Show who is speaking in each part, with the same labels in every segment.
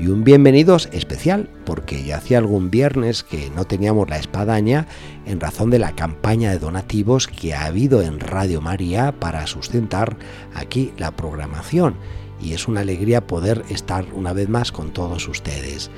Speaker 1: Y un bienvenidos especial, porque ya hacía algún viernes que no teníamos la espadaña en razón de la campaña de donativos que ha habido en Radio María para sustentar aquí la programación. Y es una alegría poder estar una vez más con todos ustedes.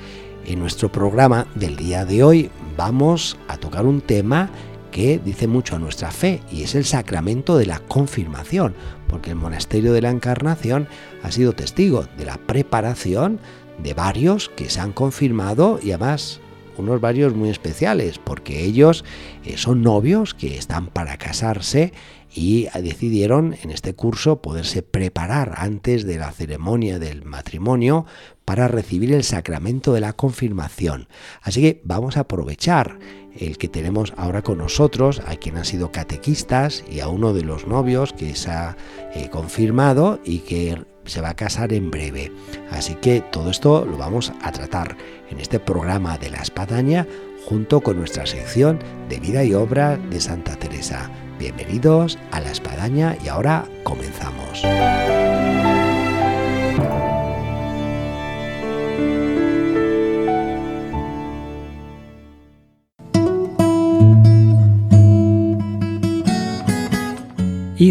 Speaker 1: En nuestro programa del día de hoy vamos a tocar un tema que dice mucho a nuestra fe y es el sacramento de la confirmación, porque el monasterio de la Encarnación ha sido testigo de la preparación de varios que se han confirmado y además unos varios muy especiales, porque ellos eh, son novios que están para casarse y decidieron en este curso poderse preparar antes de la ceremonia del matrimonio para recibir el sacramento de la confirmación. Así que vamos a aprovechar el que tenemos ahora con nosotros, a quien han sido catequistas y a uno de los novios que se ha eh, confirmado y que se va a casar en breve. Así que todo esto lo vamos a tratar en este programa de la espadaña junto con nuestra sección de vida y obra de Santa Teresa. Bienvenidos a la espadaña y ahora comenzamos.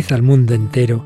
Speaker 2: Al mundo entero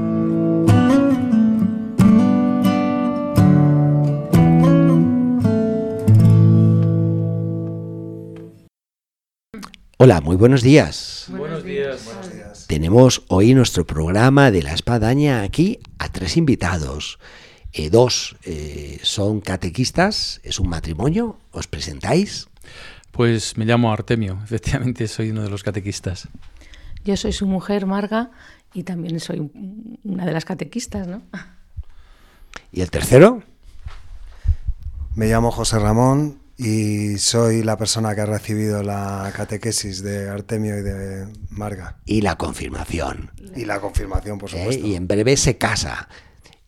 Speaker 1: Hola, muy buenos días.
Speaker 3: Buenos días. Buenos días.
Speaker 1: Tenemos hoy nuestro programa de la espadaña aquí a tres invitados. Eh, dos eh, son catequistas, es un matrimonio, ¿os presentáis?
Speaker 3: Pues me llamo Artemio, efectivamente soy uno de los catequistas.
Speaker 4: Yo soy su mujer, Marga, y también soy una de las catequistas, ¿no?
Speaker 1: ¿Y el tercero?
Speaker 5: Me llamo José Ramón y soy la persona que ha recibido la catequesis de Artemio y de Marga.
Speaker 1: Y la confirmación.
Speaker 5: Y la confirmación, por
Speaker 1: ¿Eh?
Speaker 5: supuesto.
Speaker 1: Y en breve se casa.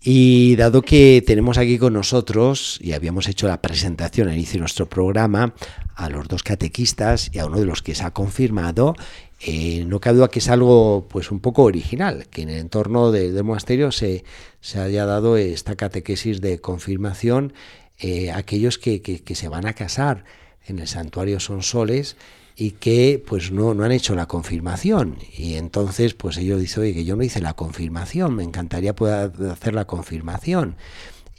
Speaker 1: Y dado que tenemos aquí con nosotros, y habíamos hecho la presentación al inicio de nuestro programa, a los dos catequistas y a uno de los que se ha confirmado, eh, no cabe duda que es algo pues un poco original, que en el entorno de, del monasterio se, se haya dado esta catequesis de confirmación eh, aquellos que, que, se van a casar en el santuario son soles y que pues no, no han hecho la confirmación. Y entonces pues ellos dicen oye que yo no hice la confirmación me encantaría poder hacer la confirmación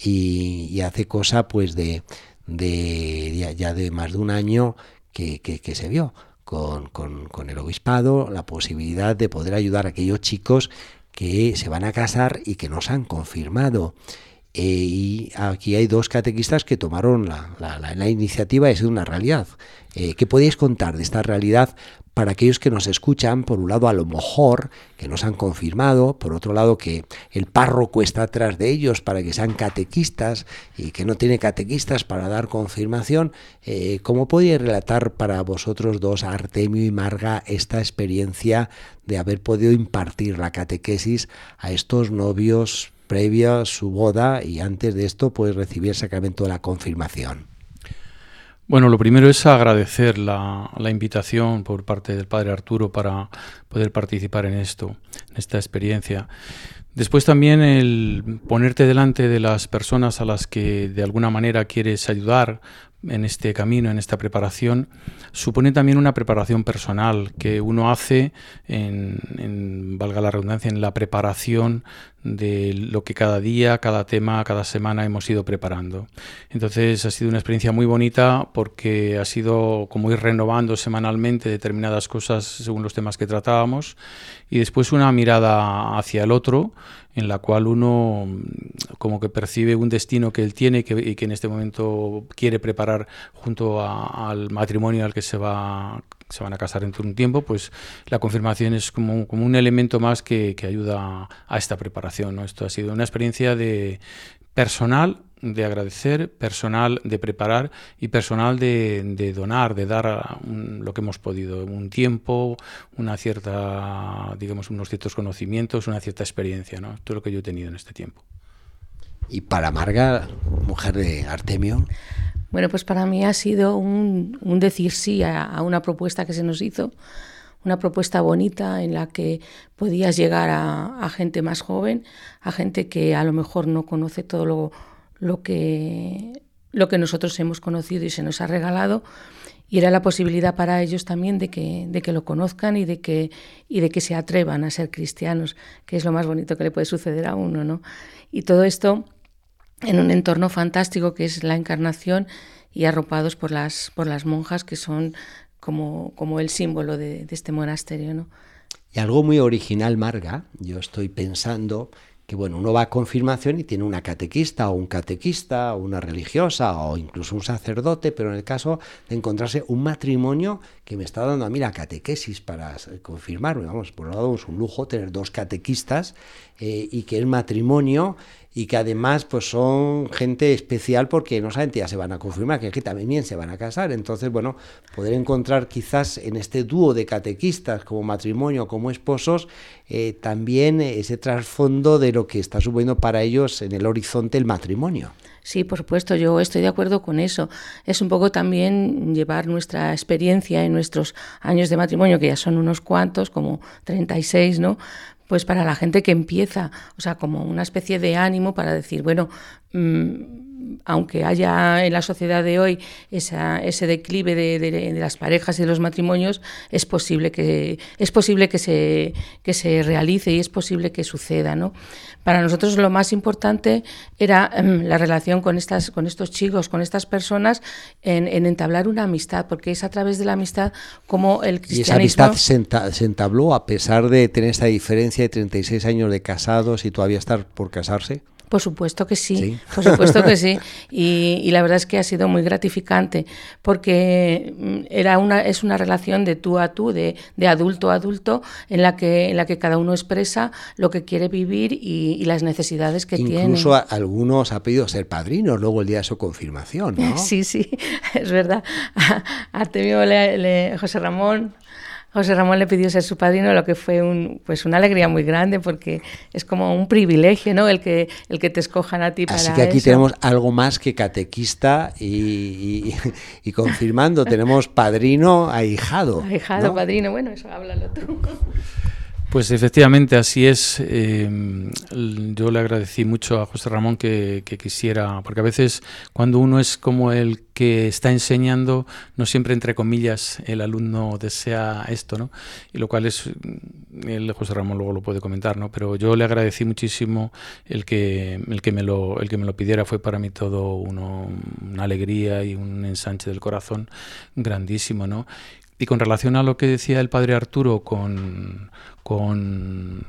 Speaker 1: y, hace cosa pues de, de ya, de más de un año que, que, que se vio con, con, con el obispado la posibilidad de poder ayudar a aquellos chicos que se van a casar y que no se han confirmado eh, y aquí hay dos catequistas que tomaron la, la, iniciativa de ser una realidad. Eh, ¿Qué podéis contar de esta realidad para aquellos que nos escuchan? Por un lado, a lo mejor, que nos han confirmado, por otro lado, que el párroco está atrás de ellos para que sean catequistas y que no tiene catequistas para dar confirmación. Eh, ¿Cómo podéis relatar para vosotros dos, Artemio y Marga, esta experiencia de haber podido impartir la catequesis a estos novios previa su boda y antes de esto pues recibir el sacramento de la confirmación.
Speaker 3: Bueno, lo primero es agradecer la, la, invitación por parte del padre Arturo para poder participar en esto, en esta experiencia. Después también el ponerte delante de las personas a las que de alguna manera quieres ayudar en este camino, en esta preparación, supone también una preparación personal que uno hace en, valga la redundancia, en la preparación de lo que cada día, cada tema, cada semana hemos ido preparando. Entonces ha sido una experiencia muy bonita porque ha sido como ir renovando semanalmente determinadas cosas según los temas que tratábamos y después una mirada hacia el otro en la cual uno mm, como que percibe un destino que él tiene y que, en este momento quiere preparar junto al matrimonio al que se va se van a casar dentro de un tiempo, pues la confirmación es como, como un elemento más que, que ayuda a esta preparación. ¿no? Esto ha sido una experiencia de personal de agradecer, personal de preparar y personal de, donar, de dar lo que hemos podido, un tiempo, una cierta, digamos, unos ciertos conocimientos, una cierta experiencia, ¿no? Todo lo que yo he tenido en este tiempo.
Speaker 1: Y para Marga, mujer de Artemio.
Speaker 4: Bueno, pues para mí ha sido un, decir sí a, una propuesta que se nos hizo, una propuesta bonita en la que podías llegar a, a gente más joven, a gente que a lo mejor no conoce todo lo lo que, lo que nosotros hemos conocido y se nos ha regalado y era la posibilidad para ellos también de que, de que lo conozcan y de que, y de que se atrevan a ser cristianos, que es lo más bonito que le puede suceder a uno. ¿no? Y todo esto en un entorno fantástico que es la encarnación y arropados por las, por las monjas que son como, como el símbolo de, de este monasterio. ¿no?
Speaker 1: Y algo muy original, Marga, yo estoy pensando que bueno, uno va a confirmación y tiene una catequista o un catequista o una religiosa o incluso un sacerdote, pero en el caso de encontrarse un matrimonio que me está dando a mí la catequesis para confirmarme, vamos, por un lado es un lujo tener dos catequistas eh, y que el matrimonio y que además pues son gente especial porque no solamente ya se van a confirmar, que, que también se van a casar. Entonces, bueno, poder encontrar quizás en este dúo de catequistas como matrimonio, como esposos, eh, también ese trasfondo de lo que está suponiendo para ellos en el horizonte el matrimonio.
Speaker 4: Sí, por supuesto, yo estoy de acuerdo con eso. Es un poco también llevar nuestra experiencia en nuestros años de matrimonio, que ya son unos cuantos, como 36, ¿no? pues para la gente que empieza, o sea, como una especie de ánimo para decir, bueno, mm, aunque haya en la sociedad de hoy ese declive de, las parejas y de los matrimonios, es posible que es posible que se que se realice y es posible que suceda, ¿no? Para nosotros lo más importante era em, la relación con estas con estos chicos, con estas personas, en, entablar una amistad, porque es a través de la amistad como el cristianismo.
Speaker 1: Y esa amistad se, entabló a pesar de tener esta diferencia de 36 años de casados y todavía estar por casarse.
Speaker 4: Por supuesto que sí, por supuesto que sí. Y, la verdad es que ha sido muy gratificante porque mm, era una, es una relación de tú a tú, de, adulto a adulto, en la, que, en la que cada uno expresa lo que quiere vivir y, las necesidades que tiene.
Speaker 1: Incluso algunos ha pedido ser padrinos luego el día de su confirmación, ¿no?
Speaker 4: Sí, sí, es verdad. Artemio José Ramón José Ramón le pidió ser su padrino, lo que fue un, pues una alegría muy grande porque es como un privilegio, ¿no? El que, el que te escojan a ti para
Speaker 1: Así que aquí tenemos algo más que catequista y, confirmando, tenemos padrino ahijado.
Speaker 4: Ahijado, padrino, bueno, eso háblalo tú.
Speaker 3: Pues efectivamente así es. Eh, yo le agradecí mucho a José Ramón que, quisiera, porque a veces cuando uno es como el que está enseñando, no siempre entre comillas el alumno desea esto, ¿no? Y lo cual es, el José Ramón luego lo puede comentar, ¿no? Pero yo le agradecí muchísimo el que, el que, me, lo, el que me lo pidiera, fue para mí todo uno, una alegría y un ensanche del corazón grandísimo, ¿no? Y con relación a lo que decía el padre Arturo con, con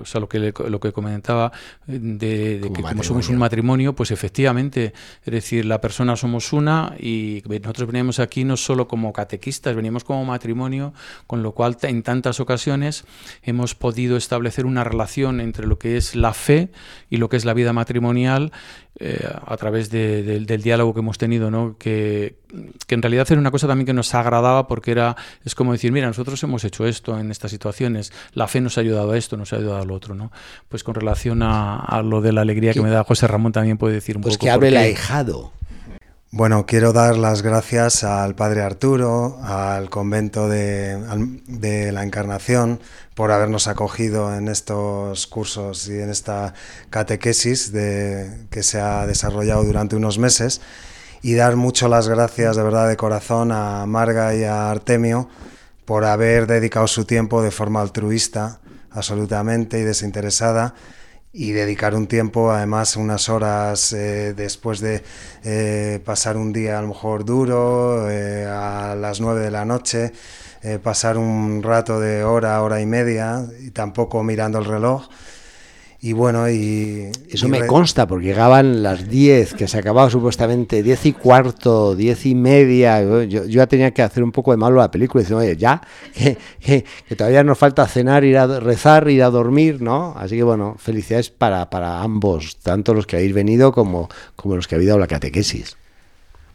Speaker 3: o sea, lo que, lo que comentaba de, que como somos un matrimonio, pues efectivamente, es decir, la persona somos una y nosotros venimos aquí no solo como catequistas, venimos como matrimonio, con lo cual en tantas ocasiones hemos podido establecer una relación entre lo que es la fe y lo que es la vida matrimonial eh, a través del diálogo que hemos tenido, ¿no? que, que, en realidad era una cosa también que nos agradaba porque era, es como decir, mira, nosotros hemos hecho esto en estas situaciones, la fe nos ha ayudado a esto, nos ha ayudado a lo otro. ¿no? Pues con relación a, lo de la alegría que me da José Ramón también puede decir un
Speaker 1: pues
Speaker 3: poco.
Speaker 1: Pues que abre el ahijado.
Speaker 5: Bueno, quiero dar las gracias al Padre Arturo, al convento de, la Encarnación, por habernos acogido en estos cursos y en esta catequesis que se ha desarrollado durante unos meses. Y dar mucho las gracias de verdad de corazón a Marga y a Artemio por haber dedicado su tiempo de forma altruista, absolutamente y desinteresada y dedicar un tiempo, además unas horas eh, después de eh, pasar un día a lo mejor duro, eh, a las nueve de la noche, pasar un rato de hora, hora y media, y tampoco mirando el reloj, y bueno, y...
Speaker 1: Eso me consta, porque llegaban las 10, que se acababa supuestamente 10 y cuarto, 10 y media. Yo, yo, ya tenía que hacer un poco de malo la película, diciendo, oye, ya, que, que, todavía nos falta cenar, ir a rezar, ir a dormir, ¿no? Así que bueno, felicidades para, para ambos, tanto los que habéis venido como, como los que habéis dado la catequesis.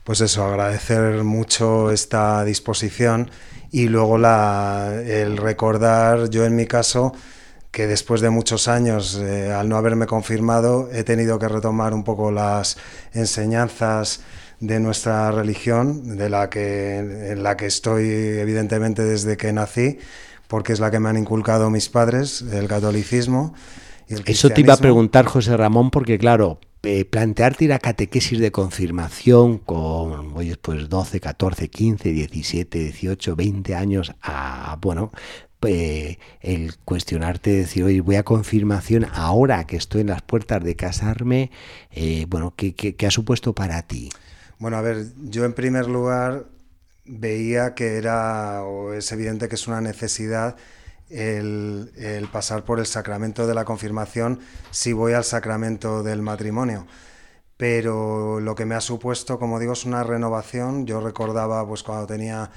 Speaker 5: Pues eso, agradecer mucho esta disposición y luego la, el recordar, yo en mi caso, que después de muchos años, eh, al no haberme confirmado, he tenido que retomar un poco las enseñanzas de nuestra religión, de la que, en la que estoy evidentemente desde que nací, porque es la que me han inculcado mis padres, el catolicismo.
Speaker 1: Y el Eso te iba a preguntar, José Ramón, porque claro, eh, plantearte ir a catequesis de confirmación con, oye, pues 12, 14, 15, 17, 18, 20 años a, bueno, eh, el cuestionarte, decir, oye, voy a confirmación ahora que estoy en las puertas de casarme, eh, bueno, ¿qué, ¿qué, ha supuesto para ti?
Speaker 5: Bueno, a ver, yo en primer lugar veía que era, o es evidente que es una necesidad el, el pasar por el sacramento de la confirmación si voy al sacramento del matrimonio pero lo que me ha supuesto, como digo, es una renovación. Yo recordaba, pues cuando tenía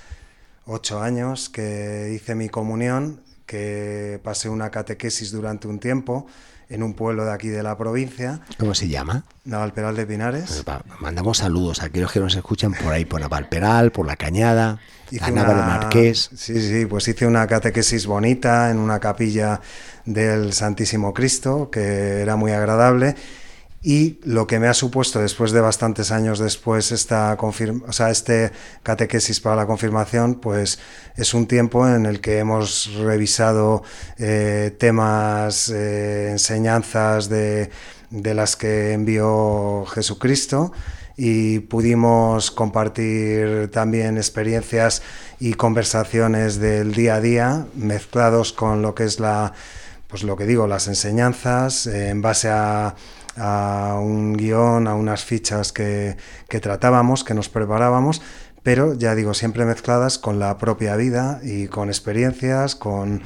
Speaker 5: ocho años que hice mi comunión, que pasé una catequesis durante un tiempo en un pueblo de aquí de la provincia.
Speaker 1: ¿Cómo se llama?
Speaker 5: Navalperal de Pinares.
Speaker 1: Pues mandamos saludos a aquellos que nos escuchan por ahí, por Navalperal, por La Cañada, la Nava de Marqués.
Speaker 5: Sí, sí, pues hice una catequesis bonita en una capilla del Santísimo Cristo, que era muy agradable y lo que me ha supuesto después de bastantes años después esta o sea, este catequesis para la confirmación, pues es un tiempo en el que hemos revisado eh, temas, eh, enseñanzas de, de las que envió Jesucristo y pudimos compartir también experiencias y conversaciones del día a día mezclados con lo que es la pues lo que digo las enseñanzas eh, en base a a un guion, a unas fichas que, tratábamos, que nos preparábamos, pero ya digo, siempre mezcladas con la propia vida y con experiencias, con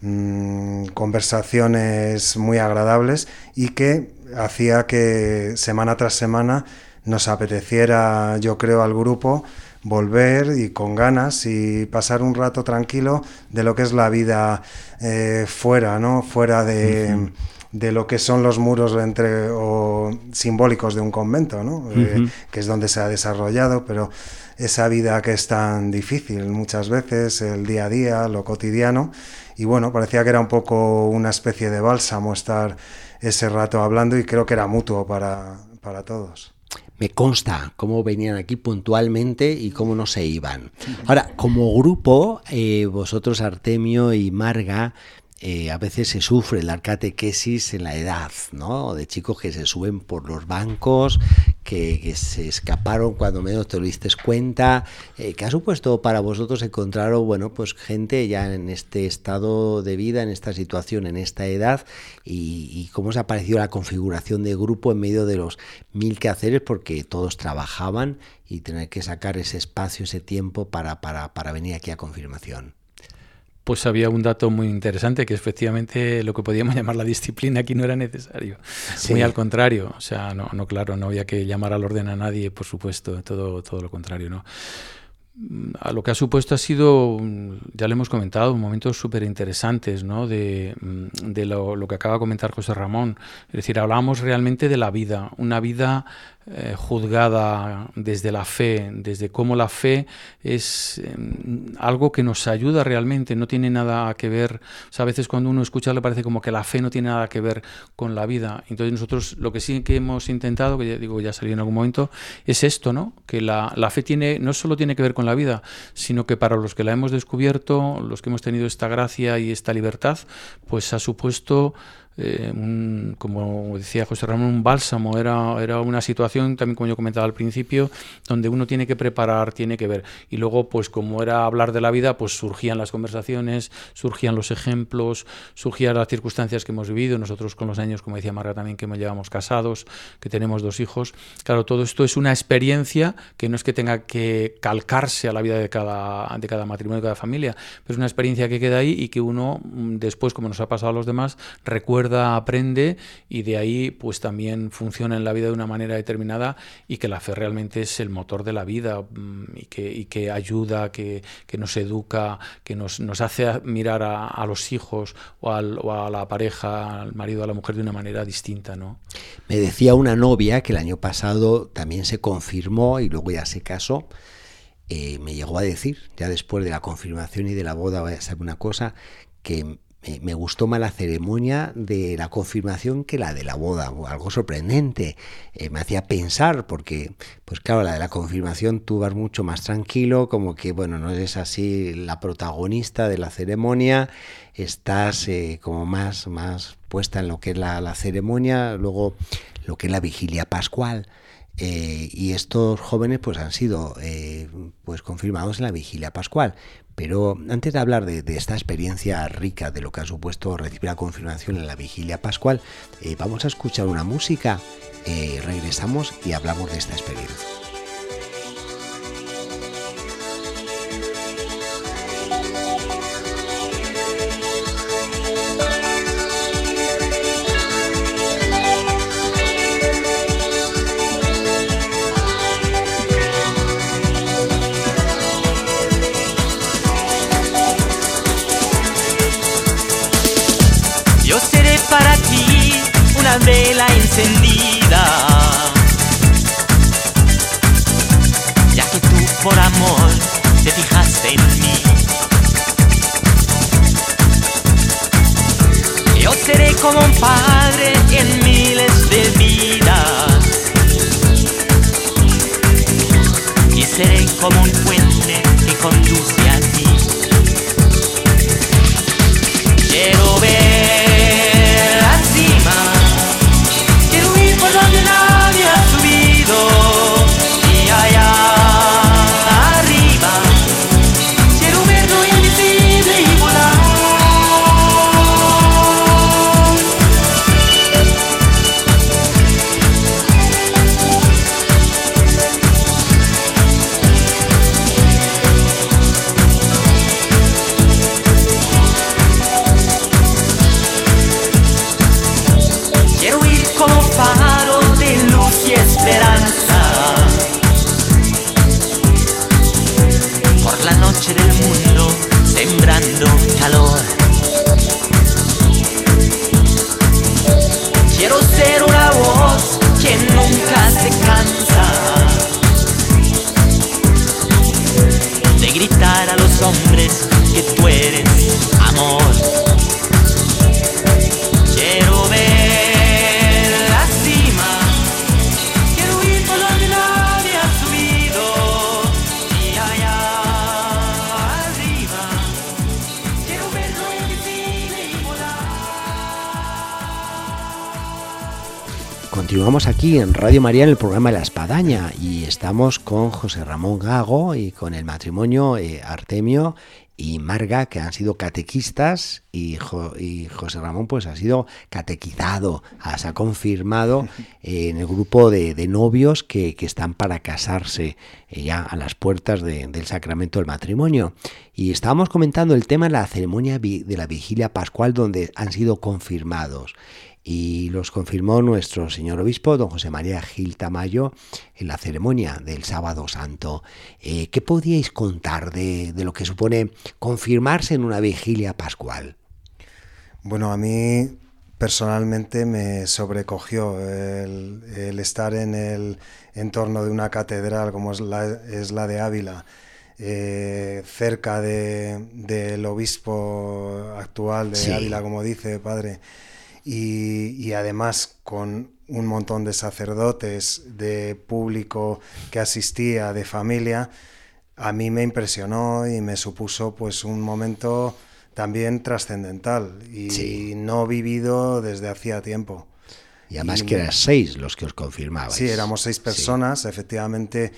Speaker 5: mm, conversaciones muy agradables y que hacía que semana tras semana nos apeteciera, yo creo, al grupo volver y con ganas y pasar un rato tranquilo de lo que es la vida eh, fuera, ¿no? Fuera de de lo que son los muros entre, o simbólicos de un convento, ¿no? Eh, que es donde se ha desarrollado, pero esa vida que es tan difícil muchas veces, el día a día, lo cotidiano, y bueno, parecía que era un poco una especie de bálsamo estar ese rato hablando y creo que era mutuo para, para todos.
Speaker 1: Me consta cómo venían aquí puntualmente y cómo no se iban. Ahora, como grupo, eh, vosotros, Artemio y Marga, eh, a veces se sufre la catequesis en la edad, ¿no? De chicos que se suben por los bancos, que, se escaparon cuando menos te lo diste cuenta. Eh, ¿Qué ha supuesto para vosotros encontrar, bueno, pues gente ya en este estado de vida, en esta situación, en esta edad? Y, cómo os ha parecido la configuración de grupo en medio de los mil quehaceres? Porque todos trabajaban y tener que sacar ese espacio, ese tiempo para, para, para venir aquí a confirmación
Speaker 3: pues había un dato muy interesante que efectivamente lo que podíamos llamar la disciplina aquí no era necesario. Muy al contrario, o sea, no, no, claro, no había que llamar al orden a nadie, por supuesto, todo, todo lo contrario, ¿no? A lo que ha supuesto ha sido, ya le hemos comentado, momentos súper interesantes ¿no? de, de lo, lo, que acaba de comentar José Ramón. Es decir, hablábamos realmente de la vida, una vida eh, juzgada desde la fe, desde cómo la fe es em, algo que nos ayuda realmente, no tiene nada que ver, a veces cuando uno escucha le parece como que la fe no tiene nada que ver con la vida. Entonces nosotros lo que sí que hemos intentado, que ya digo, ya salió en algún momento, es esto, ¿no? Que la, la fe tiene, no solo tiene que ver con la vida, sino que para los que la hemos descubierto, los que hemos tenido esta gracia y esta libertad, pues ha supuesto eh, como decía José Ramón, un bálsamo, era, era una situación, también como yo comentaba al principio, donde uno tiene que preparar, tiene que ver. Y luego, pues como era hablar de la vida, pues surgían las conversaciones, surgían los ejemplos, surgían las circunstancias que hemos vivido, nosotros con los años, como decía Marga también, que me llevamos casados, que tenemos dos hijos. Claro, todo esto es una experiencia que no es que tenga que calcarse a la vida de cada, de cada matrimonio, de cada familia, pero es una experiencia que queda ahí y que uno mm, después, como nos ha pasado a los demás, recuerda aprende y de ahí pues también funciona en la vida de una manera determinada y que la fe realmente es el motor de la vida mm, y que, ayuda, que, nos educa, que nos, hace mirar a, los hijos o, a la pareja, al marido, a la mujer de una manera distinta. ¿no?
Speaker 1: Me decía una novia que el año pasado también se confirmó y luego ya se casó. Eh, me llegó a decir, ya después de la confirmación y de la boda, voy a saber una cosa, que me gustó más la ceremonia de la confirmación que la de la boda, algo sorprendente. Eh, me hacía pensar, porque, pues claro, la de la confirmación tú vas mucho más tranquilo, como que, bueno, no eres así la protagonista de la ceremonia, estás eh, como más, más puesta en lo que es la, ceremonia, luego lo que es la vigilia pascual. Eh, y estos jóvenes pues han sido pues confirmados en la vigilia pascual pero antes de hablar de, esta experiencia rica de lo que ha supuesto recibir la confirmación en la vigilia pascual, eh, vamos a escuchar una música, eh, regresamos y hablamos de esta experiencia.
Speaker 6: Te fijaste en mí. Yo seré como un padre en miles de vidas. Y seré como un puente que conduce a ti. Quiero ver
Speaker 1: Radio María en el programa La Espadaña y estamos con José Ramón Gago y con el matrimonio eh, Artemio y Marga, que han sido catequistas y, José Ramón pues ha sido catequizado, se ha confirmado en el grupo de, novios que, están para casarse eh, ya a las puertas del sacramento del matrimonio. Y estábamos comentando el tema de la ceremonia de la vigilia pascual donde han sido confirmados. Y los confirmó nuestro señor obispo, don José María Gil Tamayo, en la ceremonia del sábado santo. Eh, ¿Qué podíais contar de, de, lo que supone confirmarse en una vigilia pascual?
Speaker 5: Bueno, a mí personalmente me sobrecogió el, el estar en el entorno de una catedral como es la, es la de Ávila eh, cerca de, del obispo actual de Ávila, como dice padre, y, además con un montón de sacerdotes, de público que asistía, de familia, a mí me impresionó y me supuso pues un momento también trascendental y no vivido desde hacía tiempo.
Speaker 1: Y además que eran seis los que os confirmabais.
Speaker 5: Sí, éramos seis personas, efectivamente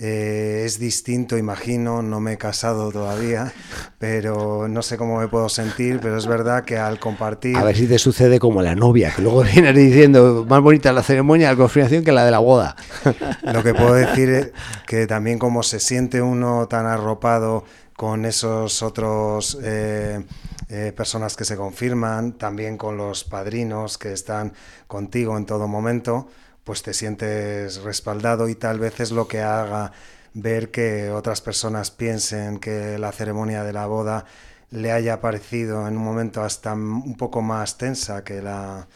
Speaker 5: eh, es distinto, imagino, no me he casado todavía, pero no sé cómo me puedo sentir, pero es verdad que al compartir...
Speaker 1: A ver si te sucede como la novia, que luego vienes diciendo más bonita la ceremonia de confirmación que la de la boda.
Speaker 5: Lo que puedo decir es que también como se siente uno tan arropado con esos otros... Eh, eh, personas que se confirman, también con los padrinos que están contigo en todo momento, pues te sientes respaldado y tal vez es lo que haga ver que otras personas piensen que la ceremonia de la boda le haya parecido en un momento hasta un poco más tensa que la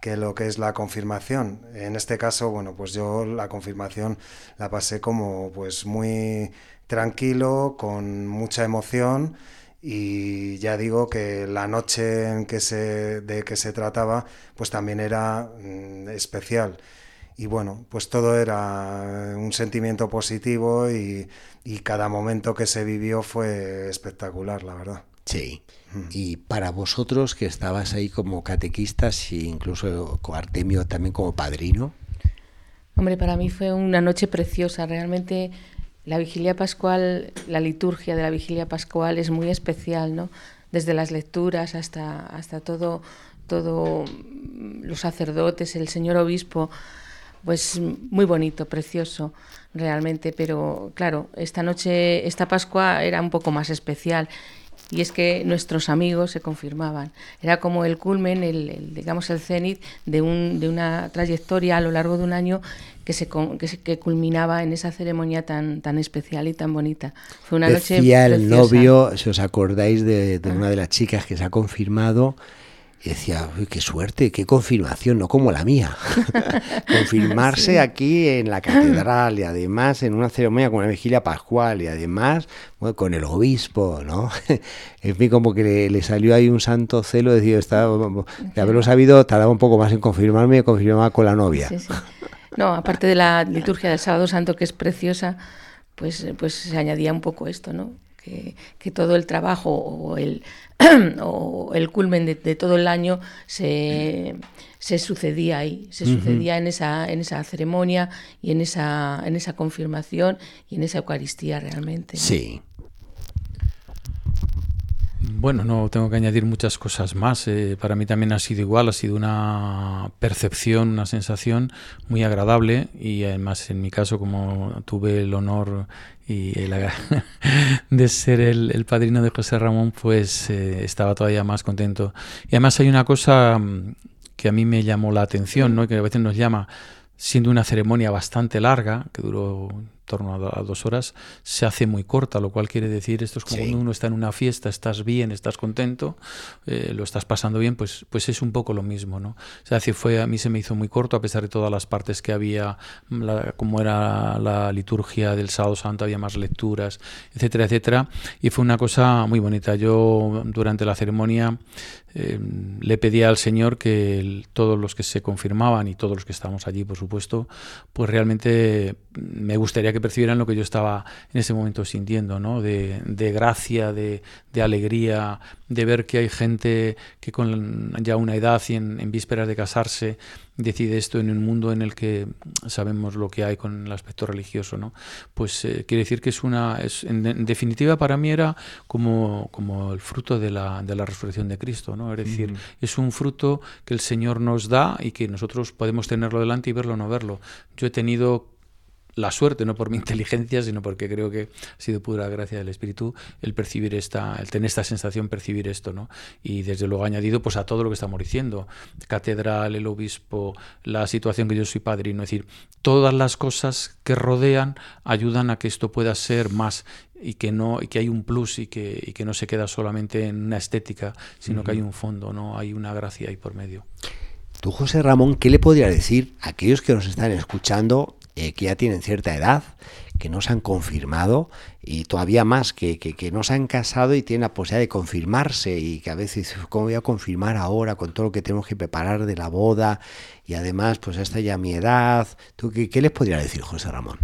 Speaker 5: que lo que es la confirmación. En este caso, bueno, pues yo la confirmación la pasé como pues muy tranquilo, con mucha emoción y ya digo que la noche en que se de que se trataba pues también era mm, especial y bueno, pues todo era un sentimiento positivo y, cada momento que se vivió fue espectacular, la verdad.
Speaker 1: Sí. Mm. Y para vosotros que estabas ahí como catequistas e incluso Artemio también como padrino.
Speaker 4: Hombre, para mí fue una noche preciosa. Realmente la vigilia pascual, la liturgia de la vigilia pascual es muy especial, ¿no? Desde las lecturas hasta, hasta todo, todo los sacerdotes, el señor obispo pues muy bonito, precioso realmente, pero claro, esta noche, esta Pascua era un poco más especial y es que nuestros amigos se confirmaban. Era como el culmen, el, digamos el cenit de, un, de una trayectoria a lo largo de un año que se, que, culminaba en esa ceremonia tan, tan especial y tan bonita.
Speaker 1: Fue una Decía noche el novio, si os acordáis de, de una de las chicas que se ha confirmado, y decía, Uy, qué suerte, qué confirmación, no como la mía. Confirmarse aquí en la catedral y además en una ceremonia con una vigilia pascual y además con el obispo, ¿no? en fin, como que le, salió ahí un santo celo, decía, de haberlo sabido, tardaba un poco más en confirmarme y confirmaba con la novia.
Speaker 4: no, aparte de la liturgia del sábado santo, que es preciosa, pues, pues se añadía un poco esto, ¿no? que, todo el trabajo o el, o el culmen de, todo el año se, se sucedía ahí, se sucedía en esa, en esa ceremonia y en esa, en esa confirmación y en esa Eucaristía realmente.
Speaker 1: Sí.
Speaker 3: Bueno, no tengo que añadir muchas cosas más. Eh, para mí también ha sido igual, ha sido una percepción, una sensación muy agradable y además en mi caso como tuve el honor y la, de ser el, padrino de José Ramón, pues eh, estaba todavía más contento. Y además hay una cosa mm, que a mí me llamó la atención, ¿no? que a veces nos llama, siendo una ceremonia bastante larga, que duró torno a, dos horas, se hace muy corta, lo cual quiere decir, esto es como cuando uno está en una fiesta, estás bien, estás contento, eh, lo estás pasando bien, pues, pues es un poco lo mismo, ¿no? O sea, fue, a mí se me hizo muy corto, a pesar de todas las partes que había, como era la liturgia del sábado santo, había más lecturas, etcétera, etcétera, y fue una cosa muy bonita. Yo durante la ceremonia eh, le pedía al Señor que todos los que se confirmaban y todos los que estábamos allí, por supuesto, pues realmente me gustaría que percibieran lo que yo estaba en ese momento sintiendo, ¿no? de, gracia, de, alegría, de ver que hay gente que con ya una edad y en, vísperas de casarse decide esto en un mundo en el que sabemos lo que hay con el aspecto religioso, ¿no? Pues eh, quiere decir que es una, es, en, definitiva para mí era como, como el fruto de la, de la resurrección de Cristo, ¿no? Es decir, es un fruto que el Señor nos da y que nosotros podemos tenerlo delante y verlo o no verlo. Yo he tenido la suerte, no por mi inteligencia, sino porque creo que ha sido pura gracia del Espíritu el percibir esta, el tener esta sensación, percibir esto, ¿no? Y desde luego añadido pues a todo lo que estamos diciendo, catedral, el obispo, la situación que yo soy padrino, es decir, todas las cosas que rodean ayudan a que esto pueda ser más y que no y que hay un plus y que, y que no se queda solamente en una estética, sino que hay un fondo, no hay una gracia ahí por medio.
Speaker 1: Tú, José Ramón, ¿qué le podría decir a aquellos que nos están escuchando, eh, que ya tienen cierta edad, que no se han confirmado y todavía más, que, que, no se han casado y tienen la posibilidad de confirmarse y que a veces, ¿cómo voy a confirmar ahora con todo lo que tenemos que preparar de la boda? Y además, pues esta ya mi edad. ¿Tú qué, qué les podría decir, José Ramón?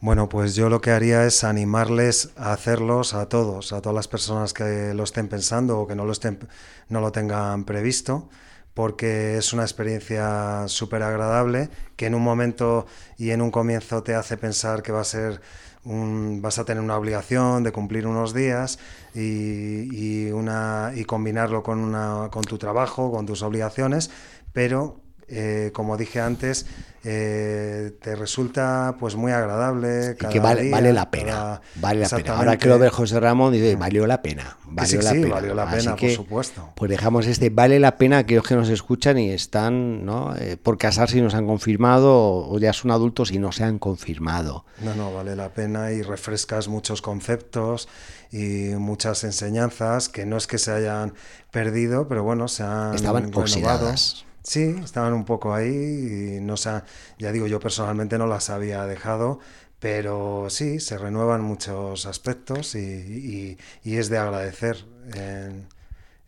Speaker 5: Bueno, pues yo lo que haría es animarles a hacerlos a todos, a todas las personas que lo estén pensando o que no lo, estén, no lo tengan previsto porque es una experiencia súper agradable que en un momento y en un comienzo te hace pensar que va a ser un, vas a tener una obligación de cumplir unos días y, una, y combinarlo con, una, con tu trabajo, con tus obligaciones, pero eh, como dije antes, eh, te resulta pues muy agradable.
Speaker 1: y que vale, vale la pena. Vale la pena. Ahora que lo ve José Ramón, dice, valió la pena. Valió
Speaker 5: sí,
Speaker 1: la
Speaker 5: sí,
Speaker 1: pena.
Speaker 5: valió la pena, por supuesto.
Speaker 1: Pues dejamos este, vale la pena aquellos que nos escuchan y están ¿no? Eh, por casarse y nos han confirmado, o ya son adultos y no se han confirmado.
Speaker 5: No, no, vale la pena y refrescas muchos conceptos y muchas enseñanzas que no es que se hayan perdido, pero bueno, se han
Speaker 1: Estaban oxidadas.
Speaker 5: Sí, estaban un poco ahí y no sé, ya digo, yo personalmente no las había dejado, pero sí, se renuevan muchos aspectos y, es de agradecer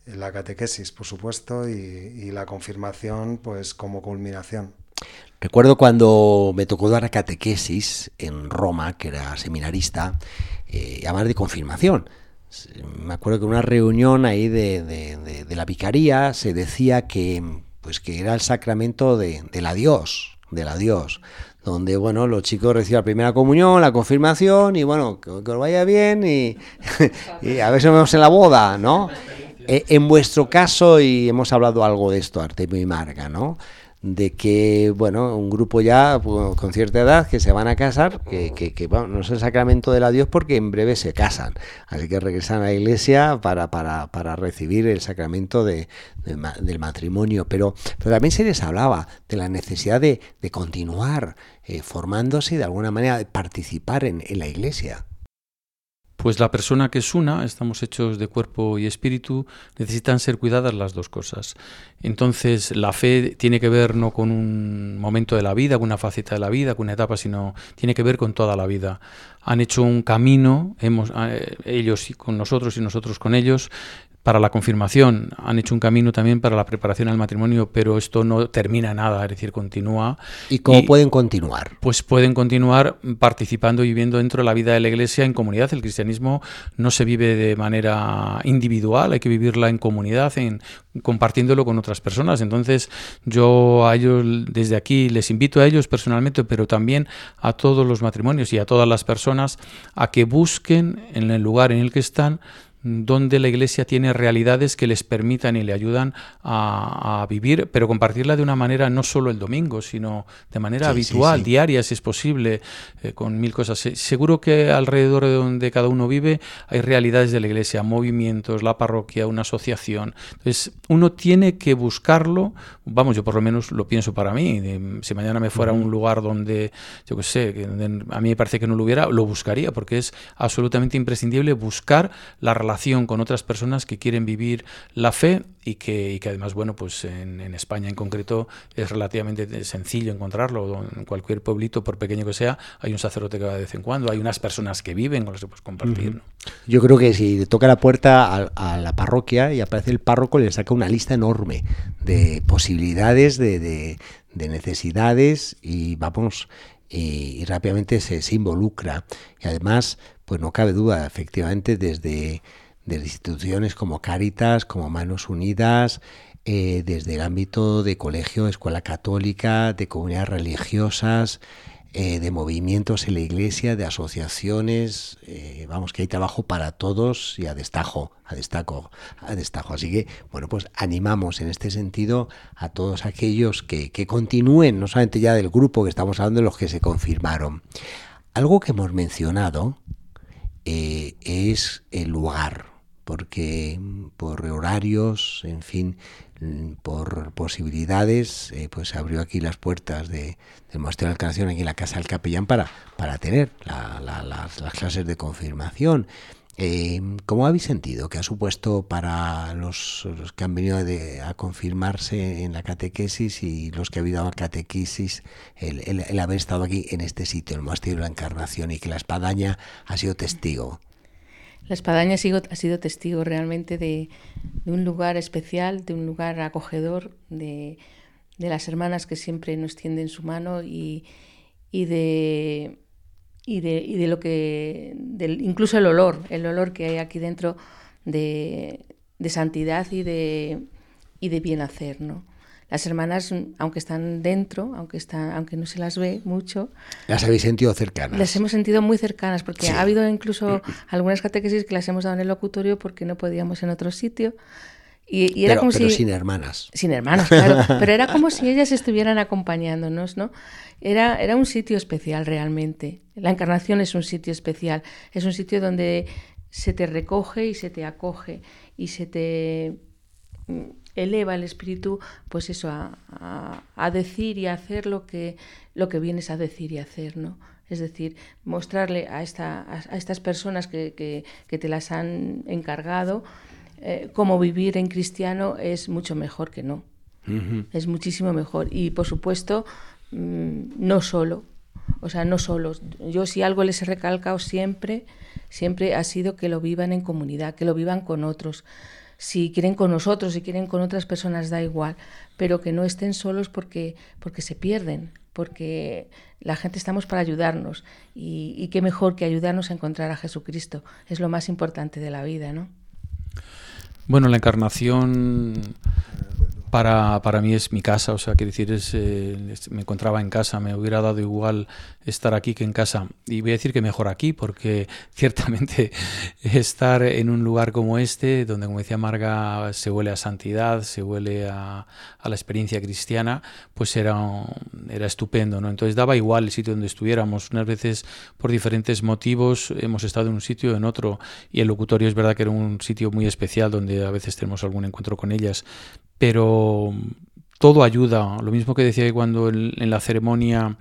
Speaker 5: la catequesis, por supuesto, y, la confirmación, pues como culminación.
Speaker 1: Recuerdo cuando me tocó dar a catequesis en Roma, que era seminarista, eh, de confirmación. Me acuerdo que en una reunión ahí de la vicaría se decía que pues que era el sacramento de, del adiós, del adiós, donde bueno, los chicos reciben la primera comunión, la confirmación y bueno, que, os vaya bien y, a ver si nos vemos en la boda, ¿no? Eh, en vuestro caso, y hemos hablado algo de esto, Artemio y Marga, ¿no? De que, bueno, un grupo ya pues, con cierta edad que se van a casar, que, que, bueno, no es el sacramento del adiós porque en breve se casan, así que regresan a la iglesia para, para, para recibir el sacramento de, del matrimonio, pero, pero también se les hablaba de la necesidad de, de continuar eh, formándose y de alguna manera de participar en, en la iglesia.
Speaker 3: Pues la persona que es una, estamos hechos de cuerpo y espíritu, necesitan ser cuidadas las dos cosas. Entonces, la fe tiene que ver no con un momento de la vida, con una faceta de la vida, con una etapa, sino tiene que ver con toda la vida. Han hecho un camino, hemos, eh, ellos con nosotros y nosotros con ellos, para la confirmación, han hecho un camino también para la preparación al matrimonio, pero esto no termina nada, es decir, continúa.
Speaker 1: ¿Y cómo pueden continuar?
Speaker 3: Pues pueden continuar participando y viviendo dentro de la vida de la iglesia en comunidad. El cristianismo no se vive de manera individual, hay que vivirla en comunidad, en compartiéndolo con otras personas. Entonces, yo a ellos desde aquí les invito a ellos personalmente, pero también a todos los matrimonios y a todas las personas a que busquen en el lugar en el que están donde la Iglesia tiene realidades que les permitan y le ayudan a, vivir, pero compartirla de una manera no solo el domingo, sino de manera habitual, diaria, si es posible, eh, con mil cosas. Seguro que alrededor de donde cada uno vive hay realidades de la Iglesia, movimientos, la parroquia, una asociación. Entonces, uno tiene que buscarlo, vamos, yo por lo menos lo pienso para mí, si mañana me fuera a un lugar donde, yo qué sé, a mí me parece que no lo hubiera, lo buscaría, porque es absolutamente imprescindible buscar la relación con otras personas que quieren vivir la fe y que, además, bueno, pues en, España en concreto es relativamente sencillo encontrarlo. En cualquier pueblito, por pequeño que sea, hay un sacerdote que va de vez en cuando, hay unas personas que viven con las que puedes compartir.
Speaker 1: Yo creo que si toca la puerta a, la parroquia y aparece el párroco, le saca una lista enorme de posibilidades, de, necesidades y vamos, y, rápidamente se, se, involucra. Y además, pues no cabe duda, efectivamente, desde de instituciones como Cáritas, como Manos Unidas, eh, desde el ámbito de colegio, escuela católica, de comunidades religiosas, eh, de movimientos en la iglesia, de asociaciones, eh, vamos, que hay trabajo para todos y a destajo, a destaco, a destajo. Así que, bueno, pues animamos en este sentido a todos aquellos que, que continúen, no solamente ya del grupo que estamos hablando, de los que se confirmaron. Algo que hemos mencionado es el lugar, porque por horarios, en fin, por posibilidades, eh, pues abrió aquí las puertas de, del Monasterio de la Encarnación, aquí en la Casa del Capellán, para, para tener las, clases de confirmación. Eh, ¿Cómo habéis sentido que ha supuesto para los, que han venido a confirmarse en la catequesis y los que han habido a catequesis el, haber estado aquí en este sitio, el Monasterio de la Encarnación, y que la espadaña ha sido testigo?
Speaker 4: La espadaña ha sido, testigo realmente de, un lugar especial, de un lugar acogedor, de, las hermanas que siempre nos tienden su mano y, de, y, de, lo que, incluso el olor, el olor que hay aquí dentro de, santidad y de, y de bien hacer, ¿no? Las hermanas, aunque están dentro, aunque, están, aunque no se las ve mucho...
Speaker 1: ¿Las habéis sentido cercanas?
Speaker 4: Las hemos sentido muy cercanas, porque ha habido incluso algunas catequesis que las hemos dado en el locutorio porque no podíamos en otro sitio. Y, era como
Speaker 1: pero
Speaker 4: si,
Speaker 1: sin hermanas.
Speaker 4: Sin hermanas, claro. pero era como si ellas estuvieran acompañándonos, ¿no? Era, era un sitio especial realmente. La encarnación es un sitio especial. Es un sitio donde se te recoge y se te acoge y se te eleva el espíritu, pues eso, a, decir y a hacer lo que, lo que vienes a decir y hacer, ¿no? Es decir, mostrarle a, esta, a, estas personas que, te las han encargado eh, cómo vivir en cristiano es mucho mejor que no. Es muchísimo mejor. Y por supuesto, mm, no solo. O sea, no solo. Yo si algo les he recalcado siempre, siempre ha sido que lo vivan en comunidad, que lo vivan con otros si quieren con nosotros, si quieren con otras personas, da igual, pero que no estén solos porque, porque se pierden, porque la gente estamos para ayudarnos. Y, y qué mejor que ayudarnos a encontrar a Jesucristo, es lo más importante de la vida, ¿no?
Speaker 3: Bueno, la encarnación para, para mí es mi casa, o sea, quiero decir, eh, es, me encontraba en casa, me hubiera dado igual estar aquí que en casa. Y voy a decir que mejor aquí, porque ciertamente estar en un lugar como este, donde, como decía Marga, se huele a santidad, se huele a, a la experiencia cristiana, pues era, era estupendo, ¿no? Entonces daba igual el sitio donde estuviéramos. Unas veces, por diferentes motivos, hemos estado en un sitio o en otro, y el locutorio es verdad que era un sitio muy especial, donde a veces tenemos algún encuentro con ellas, pero todo ayuda. Lo mismo que decía cuando en, la ceremonia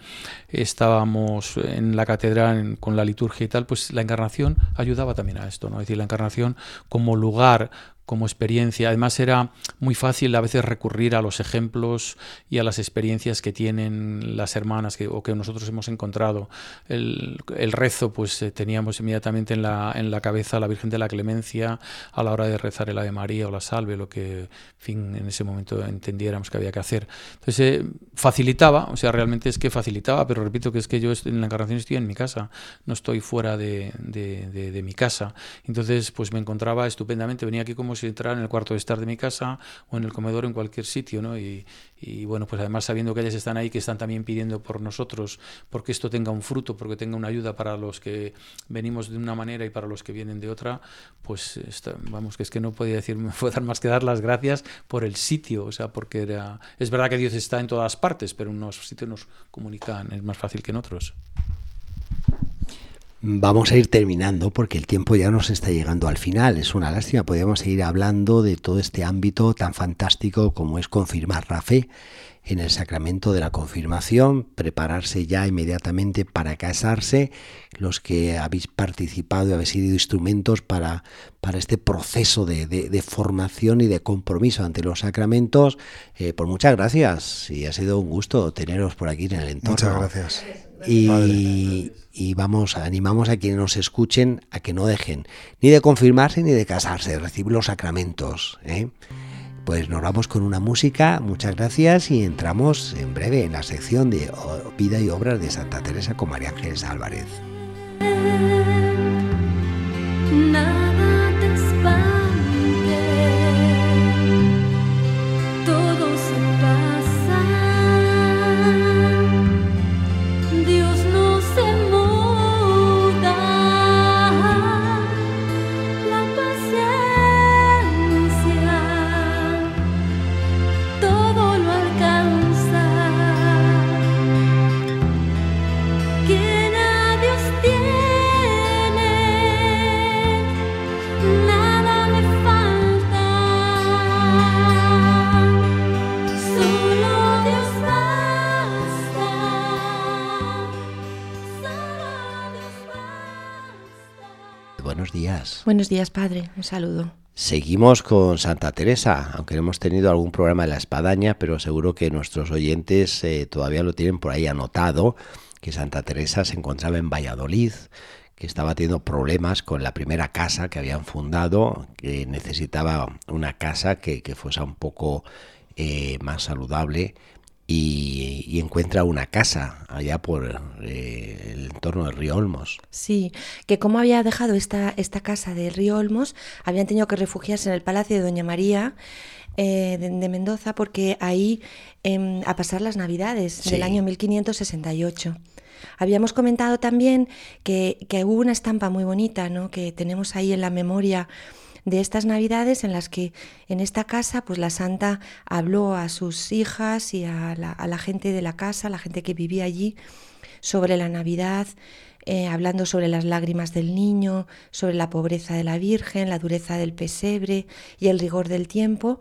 Speaker 3: estábamos en la catedral con la liturgia y tal, pues la encarnación ayudaba también a esto, ¿no? Es decir, la encarnación como lugar, como experiencia. Además era muy fácil a veces recurrir a los ejemplos y a las experiencias que tienen las hermanas que, o que nosotros hemos encontrado. El, rezo, pues eh, teníamos inmediatamente en la, en la cabeza a la Virgen de la Clemencia a la hora de rezar el Ave María o la Salve, lo que fin, en ese momento entendiéramos que había que hacer. Entonces eh, facilitaba, o sea, realmente es que facilitaba, pero repito que es que yo en la encarnación estoy en mi casa, no estoy fuera de, de, de mi casa. Entonces, pues me encontraba estupendamente, venía aquí como si entrar en el cuarto de estar de mi casa o en el comedor en cualquier sitio, ¿no? Y, bueno, pues además sabiendo que ellas están ahí, que están también pidiendo por nosotros, porque esto tenga un fruto, porque tenga una ayuda para los que venimos de una manera y para los que vienen de otra, pues vamos, que es que no podía decir, me dar más que dar las gracias por el sitio, o sea, porque era, es verdad que Dios está en todas partes, pero en unos sitios nos comunican, es más fácil que en otros.
Speaker 1: Vamos a ir terminando porque el tiempo ya nos está llegando al final. Es una lástima, podríamos seguir hablando de todo este ámbito tan fantástico como es confirmar la fe en el sacramento de la confirmación, prepararse ya inmediatamente para casarse, los que habéis participado y habéis sido instrumentos para, para este proceso de, formación y de compromiso ante los sacramentos. Eh, pues muchas gracias y ha sido un gusto teneros por aquí en el entorno.
Speaker 5: Muchas gracias.
Speaker 1: Y, y, vamos, animamos a quienes nos escuchen a que no dejen ni de confirmarse ni de casarse, de recibir los sacramentos. ¿eh? Pues nos vamos con una música, muchas gracias y entramos en breve en la sección de vida y obras de Santa Teresa con María Ángeles Álvarez.
Speaker 7: Saludo.
Speaker 1: Seguimos con Santa Teresa, aunque hemos tenido algún programa de la espadaña, pero seguro que nuestros oyentes eh, todavía lo tienen por ahí anotado, que Santa Teresa se encontraba en Valladolid, que estaba teniendo problemas con la primera casa que habían fundado, que necesitaba una casa que, fuese un poco eh, más saludable y, encuentra una casa allá por eh, el entorno del río Olmos.
Speaker 7: Sí, que como había dejado esta, esta casa del río Olmos, habían tenido que refugiarse en el palacio de Doña María. Eh, de, Mendoza porque ahí em, a pasar las navidades del año 1568 habíamos comentado también que, que, hubo una estampa muy bonita ¿no? que tenemos ahí en la memoria de estas navidades en las que en esta casa pues la santa habló a sus hijas y a la, gente de la casa, la gente que vivía allí, sobre la Navidad, eh, hablando sobre las lágrimas del niño, sobre la pobreza de la Virgen, la dureza del pesebre y el rigor del tiempo,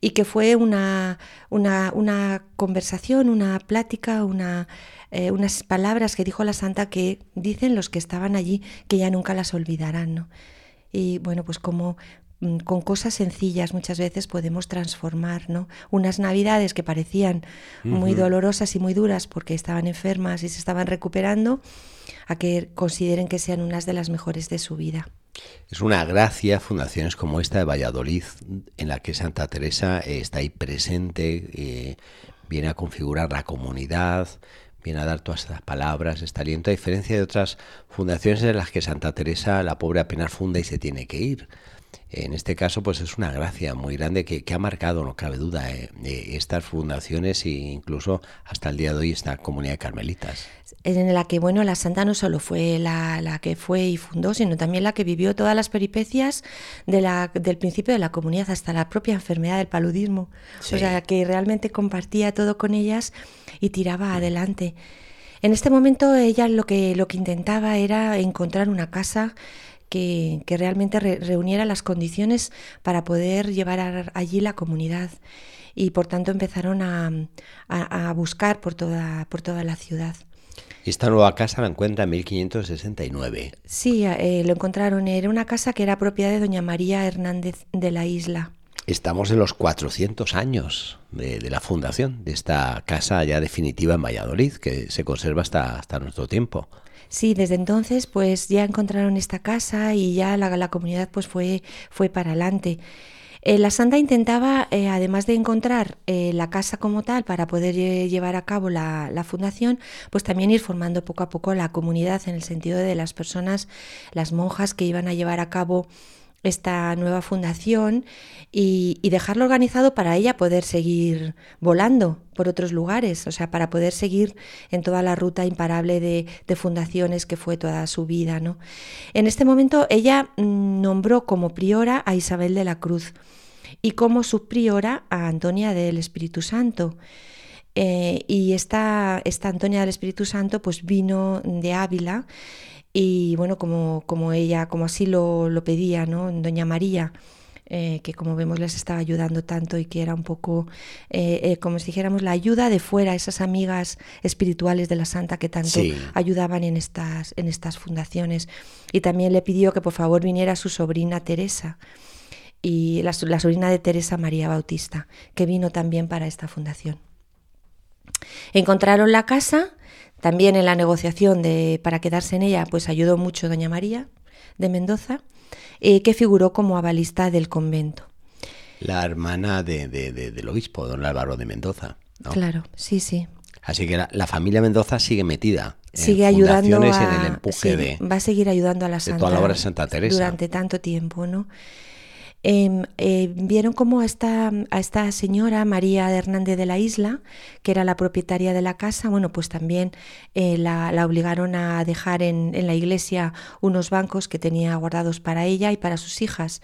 Speaker 7: y que fue una, una, conversación, una plática, una, eh, unas palabras que dijo la santa que dicen los que estaban allí que ya nunca las olvidarán. ¿no? Y bueno, pues como mm, con cosas sencillas muchas veces podemos transformar, ¿no? Unas navidades que parecían muy dolorosas y muy duras porque estaban enfermas y se estaban recuperando, a que consideren que sean unas de las mejores de su vida.
Speaker 1: Es una gracia fundaciones como esta de Valladolid, en la que Santa Teresa eh, está ahí presente, eh, viene a configurar la comunidad, viene a dar todas estas palabras, este aliento, a diferencia de otras fundaciones en las que Santa Teresa, la pobre, apenas funda y se tiene que ir. En este caso, pues es una gracia muy grande que, ha marcado, no cabe duda, eh, estas fundaciones e incluso hasta el día de hoy esta comunidad de carmelitas.
Speaker 7: En la que, bueno, la santa no solo fue la, que fue y fundó, sino también la que vivió todas las peripecias de la, del principio de la comunidad hasta la propia enfermedad del paludismo. O sea, que realmente compartía todo con ellas y tiraba adelante. En este momento ella lo que, lo que intentaba era encontrar una casa que, realmente reuniera las condiciones para poder llevar allí la comunidad y por tanto empezaron a, buscar por toda, por toda la ciudad.
Speaker 1: Esta nueva casa la encuentra en 1569.
Speaker 7: Sí, eh, lo encontraron. Era una casa que era propiedad de doña María Hernández de la Isla.
Speaker 1: Estamos en los 400 años de, la fundación de esta casa ya definitiva en Valladolid, que se conserva hasta, hasta nuestro tiempo.
Speaker 7: Sí, desde entonces pues ya encontraron esta casa y ya la, la comunidad pues fue, fue para adelante. Eh, la Santa intentaba, eh, además de encontrar eh, la casa como tal para poder llevar a cabo la, fundación, pues también ir formando poco a poco la comunidad en el sentido de las personas, las monjas que iban a llevar a cabo esta nueva fundación y, dejarlo organizado para ella poder seguir volando por otros lugares, o sea, para poder seguir en toda la ruta imparable de, fundaciones que fue toda su vida. ¿no? En este momento ella mm, nombró como priora a Isabel de la Cruz y como subpriora a Antonia del Espíritu Santo. Eh, y esta, esta Antonia del Espíritu Santo pues vino de Ávila y bueno, como, como ella, como así lo, lo pedía, ¿no? Doña María, eh, que como vemos les estaba ayudando tanto y que era un poco, eh, eh, como si dijéramos, la ayuda de fuera, esas amigas espirituales de la Santa que tanto ayudaban en estas, en estas fundaciones. Y también le pidió que por favor viniera su sobrina Teresa, y la, la sobrina de Teresa María Bautista, que vino también para esta fundación. Encontraron la casa también en la negociación de, para quedarse en ella, pues ayudó mucho doña María de Mendoza, eh, que figuró como avalista del convento.
Speaker 1: La hermana de, del obispo, don Álvaro de Mendoza.
Speaker 7: Claro, sí, sí.
Speaker 1: Así que la, familia Mendoza sigue metida.
Speaker 7: Sigue ayudando
Speaker 1: a, en el empuje de,
Speaker 7: va a seguir ayudando a la Santa,
Speaker 1: toda la obra de Santa Teresa.
Speaker 7: durante tanto tiempo, ¿no? Em, eh, vieron como a esta, a esta señora María Hernández de la Isla, que era la propietaria de la casa, bueno, pues también eh, la, obligaron a dejar en, en, la iglesia unos bancos que tenía guardados para ella y para sus hijas.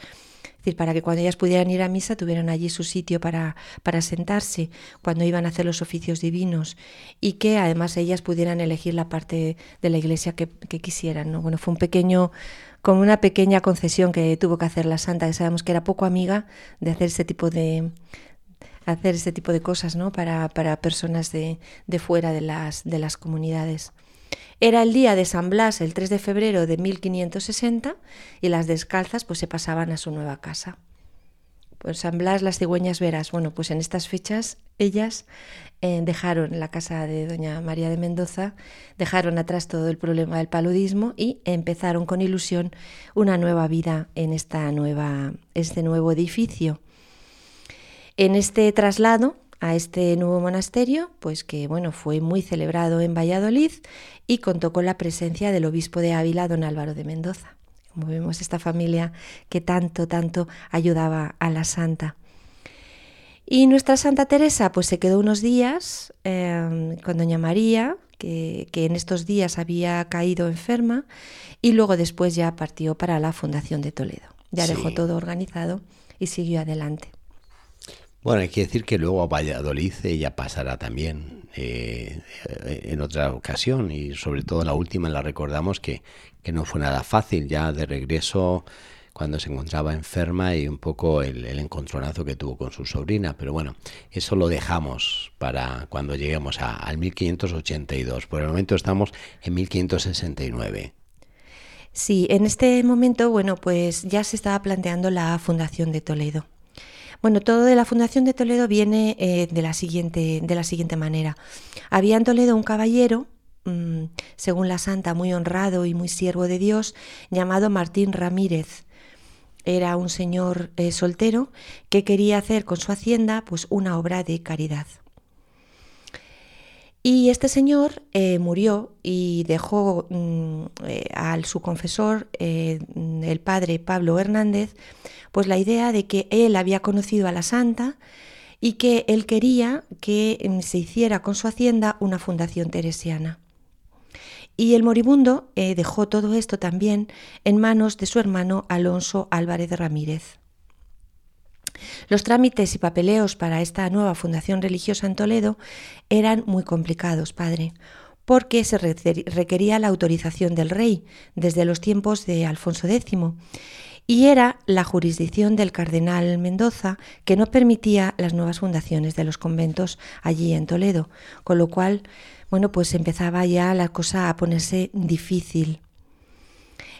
Speaker 7: Decir, para que cuando ellas pudieran ir a misa tuvieran allí su sitio para, para sentarse cuando iban a hacer los oficios divinos y que además ellas pudieran elegir la parte de la iglesia que, quisieran. ¿no? Bueno, fue un pequeño como una pequeña concesión que tuvo que hacer la santa, que sabemos que era poco amiga de hacer ese tipo de hacer este tipo de cosas ¿no? para, para personas de, de, fuera de las, de las comunidades. Era el día de San Blas, el 3 de febrero de 1560, y las descalzas pues se pasaban a su nueva casa. Pues San Blas, las cigüeñas veras. Bueno, pues en estas fechas ellas eh, dejaron la casa de doña María de Mendoza, dejaron atrás todo el problema del paludismo y empezaron con ilusión una nueva vida en esta nueva, este nuevo edificio. En este traslado a este nuevo monasterio, pues que bueno, fue muy celebrado en Valladolid y contó con la presencia del obispo de Ávila, don Álvaro de Mendoza. Como vemos, esta familia que tanto, tanto ayudaba a la santa. Y nuestra Santa Teresa pues se quedó unos días em, con Doña María, que, en estos días había caído enferma, y luego después ya partió para la Fundación de Toledo. Ya dejó todo organizado y siguió adelante.
Speaker 1: Bueno, hay que decir que luego a Valladolid ella pasará también eh, en otra ocasión y sobre todo la última la recordamos que, que no fue nada fácil ya de regreso cuando se encontraba enferma y un poco el, encontronazo que tuvo con su sobrina. Pero bueno, eso lo dejamos para cuando lleguemos a, al 1582. Por el momento estamos en 1569.
Speaker 7: Sí, en este momento, bueno, pues ya se estaba planteando la fundación de Toledo. Bueno, todo de la Fundación de Toledo viene eh, de, la siguiente, de la siguiente manera. Había en Toledo un caballero, mm, según la santa, muy honrado y muy siervo de Dios, llamado Martín Ramírez era un señor eh, soltero que quería hacer con su hacienda pues una obra de caridad. Y este señor eh, murió y dejó mm, al su confesor, el padre Pablo Hernández, pues la idea de que él había conocido a la santa y que él quería que mm, se hiciera con su hacienda una fundación teresiana. Y el moribundo eh, dejó todo esto también en manos de su hermano Alonso Álvarez Ramírez. Los trámites y papeleos para esta nueva fundación religiosa en Toledo eran muy complicados, padre, porque se requería la autorización del rey desde los tiempos de Alfonso X y era la jurisdicción del cardenal Mendoza que no permitía las nuevas fundaciones de los conventos allí en Toledo, con lo cual bueno, pues empezaba ya la cosa a ponerse difícil.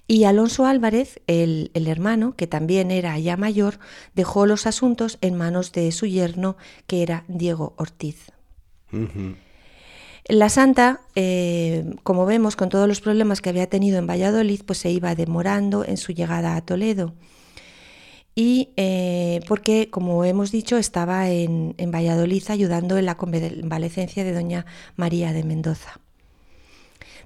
Speaker 7: Y Alonso Álvarez, el, hermano, que también era ya mayor, dejó los asuntos en manos de su yerno, que era Diego Ortiz. La santa, eh, como vemos, con todos los problemas que había tenido en Valladolid, pues se iba demorando en su llegada a Toledo y eh, porque, como hemos dicho, estaba en, Valladolid ayudando en la convalecencia de doña María de Mendoza.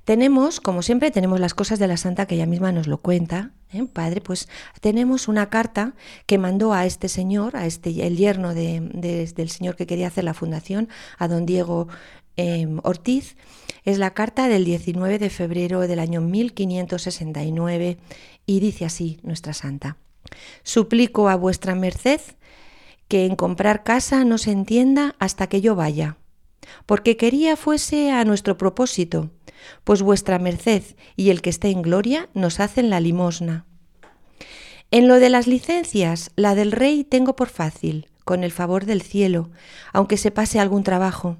Speaker 7: Tenemos, como siempre, tenemos las cosas de la santa que ella misma nos lo cuenta, ¿eh? padre, pues tenemos una carta que mandó a este señor, a este el yerno del señor que quería hacer la fundación, a don Diego em, Ortiz. Es la carta del 19 de febrero del año 1569 y dice así nuestra santa. Suplico a vuestra merced que en comprar casa no se entienda hasta que yo vaya, porque quería fuese a nuestro propósito, pues vuestra merced y el que esté en gloria nos hacen la limosna. En lo de las licencias, la del rey tengo por fácil, con el favor del cielo, aunque se pase algún trabajo.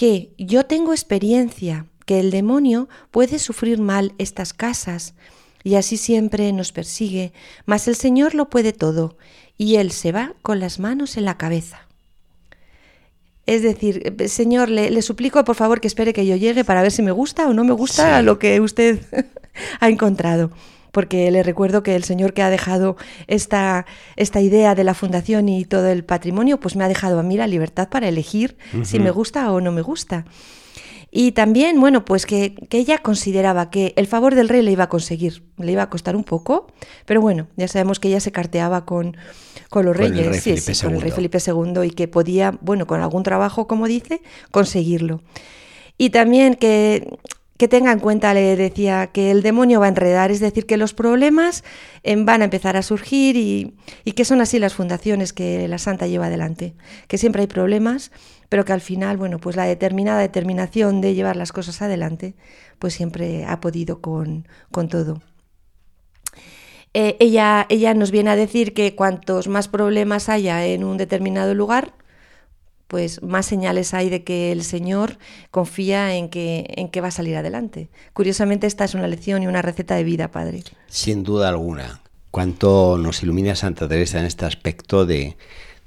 Speaker 7: Que yo tengo experiencia, que el demonio puede sufrir mal estas casas, y así siempre nos persigue, mas el Señor lo puede todo, y Él se va con las manos en la cabeza. Es decir, Señor, le, suplico por favor que espere que yo llegue para ver si me gusta o no me gusta lo que usted ha encontrado. Porque le recuerdo que el Señor que ha dejado esta, esta idea de la fundación y todo el patrimonio, pues me ha dejado a mí la libertad para elegir si me gusta o no me gusta. Y también, bueno, pues que, ella consideraba que el favor del rey le iba a conseguir, le iba a costar un poco, pero bueno, ya sabemos que ella se carteaba con, con los reyes, sí, sí, con el rey Felipe II y que podía, bueno, con algún trabajo, como dice, conseguirlo. Y también que que tenga en cuenta, le decía, que el demonio va a enredar, es decir, que los problemas em, van a empezar a surgir y, y, que son así las fundaciones que la Santa lleva adelante, que siempre hay problemas, pero que al final, bueno, pues la determinada determinación de llevar las cosas adelante, pues siempre ha podido con, todo. Eh, ella, ella nos viene a decir que cuantos más problemas haya en un determinado lugar, pues más señales hay de que el Señor confía en que, en que va a salir adelante. Curiosamente, esta es una lección y una receta de vida, Padre.
Speaker 1: Sin duda alguna. Cuánto nos ilumina Santa Teresa en este aspecto de,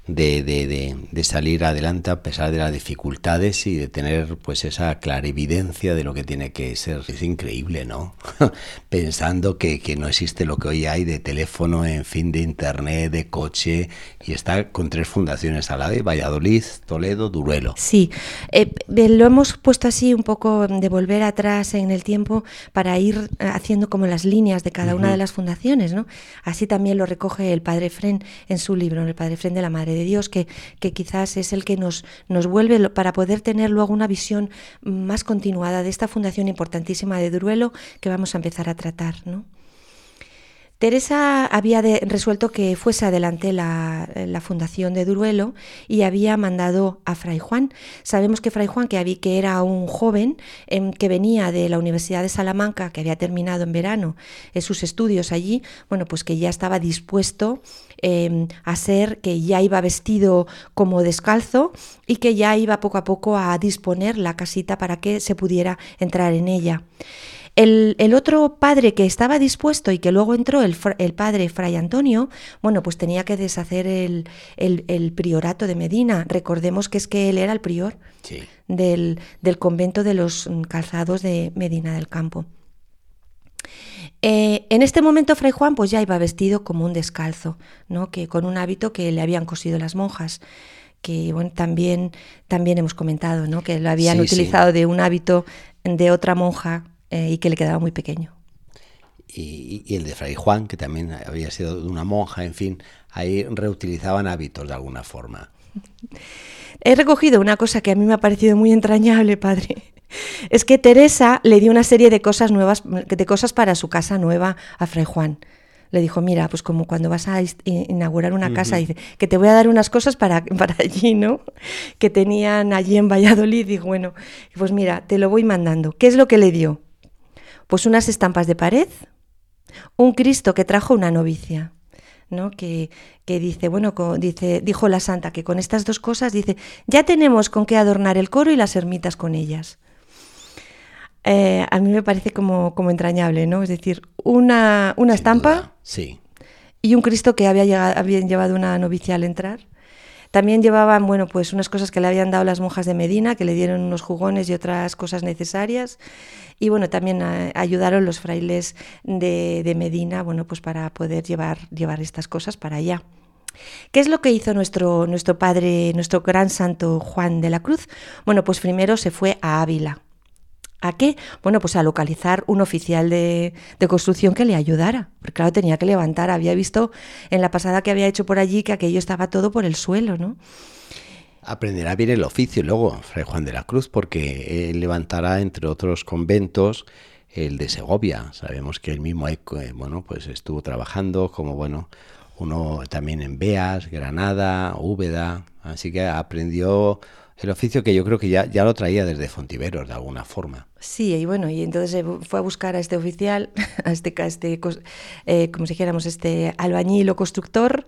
Speaker 1: de, de, de, salir adelante a pesar de las dificultades y de tener pues esa clarividencia de lo que tiene que ser. Es increíble, ¿no? Pensando que, que, no existe lo que hoy hay de teléfono, en fin, de internet, de coche, y está con tres fundaciones a la vez, Valladolid, Toledo, Duruelo.
Speaker 7: Sí, eh, lo hemos puesto así un poco de volver atrás en el tiempo para ir haciendo como las líneas de cada uh -huh. una de las fundaciones, ¿no? Así también lo recoge el Padre Fren en su libro, el Padre Fren de la Madre de Dios, que, que quizás es el que nos, nos vuelve para poder tener luego una visión más continuada de esta fundación importantísima de Duruelo que vamos a empezar a tratar. ¿no? Teresa había resuelto que fuese adelante la, fundación de Duruelo y había mandado a Fray Juan. Sabemos que Fray Juan, que, había, que era un joven eh, que venía de la Universidad de Salamanca, que había terminado en verano eh, sus estudios allí, bueno, pues que ya estaba dispuesto eh, a ser, que ya iba vestido como descalzo y que ya iba poco a poco a disponer la casita para que se pudiera entrar en ella. El, el, otro padre que estaba dispuesto y que luego entró, el, el padre Fray Antonio, bueno, pues tenía que deshacer el, el, priorato de Medina. Recordemos que es que él era el prior
Speaker 1: sí.
Speaker 7: del, del, convento de los calzados de Medina del Campo. Eh, en este momento Fray Juan pues ya iba vestido como un descalzo, ¿no? que, con un hábito que le habían cosido las monjas que bueno, también, también hemos comentado, ¿no? que lo habían sí, utilizado sí. de un hábito de otra monja eh, y que le quedaba muy pequeño.
Speaker 1: Y, y, el de Fray Juan, que también había sido de una monja, en fin, ahí reutilizaban hábitos de alguna forma.
Speaker 7: He recogido una cosa que a mí me ha parecido muy entrañable, padre. Es que Teresa le dio una serie de cosas nuevas, de cosas para su casa nueva a Fray Juan. Le dijo, mira, pues como cuando vas a inaugurar una casa, uh -huh. dice, que te voy a dar unas cosas para, para allí, ¿no? Que tenían allí en Valladolid. Dijo, bueno, pues mira, te lo voy mandando. ¿Qué es lo que le dio? Pues unas estampas de pared, un Cristo que trajo una novicia. ¿no? Que, que, dice, bueno, con, dice, dijo la santa que con estas dos cosas dice, ya tenemos con qué adornar el coro y las ermitas con ellas. Eh, a mí me parece como, como, entrañable, ¿no? Es decir, una, una estampa
Speaker 1: sí.
Speaker 7: y un Cristo que había, llegado, habían llevado una novicia al entrar. También llevaban, bueno, pues unas cosas que le habían dado las monjas de Medina, que le dieron unos jugones y otras cosas necesarias. Y bueno, también a, ayudaron los frailes de, de, Medina, bueno, pues para poder llevar, llevar estas cosas para allá. ¿Qué es lo que hizo nuestro, nuestro padre, nuestro gran santo Juan de la Cruz? Bueno, pues primero se fue a Ávila. ¿A qué? Bueno, pues a localizar un oficial de, de, construcción que le ayudara. Porque claro, tenía que levantar. Había visto en la pasada que había hecho por allí que aquello estaba todo por el suelo, ¿no?
Speaker 1: Aprenderá bien el oficio luego, Fray Juan de la Cruz, porque él levantará, entre otros conventos, el de Segovia. Sabemos que él mismo ahí, bueno, pues estuvo trabajando como, bueno, uno también en Beas, Granada, Úbeda. Así que aprendió el oficio que yo creo que ya, ya lo traía desde Fontiveros, de alguna forma.
Speaker 7: Sí, y bueno, y entonces fue a buscar a este oficial, a este, a este eh, como si dijéramos, este albañil o constructor,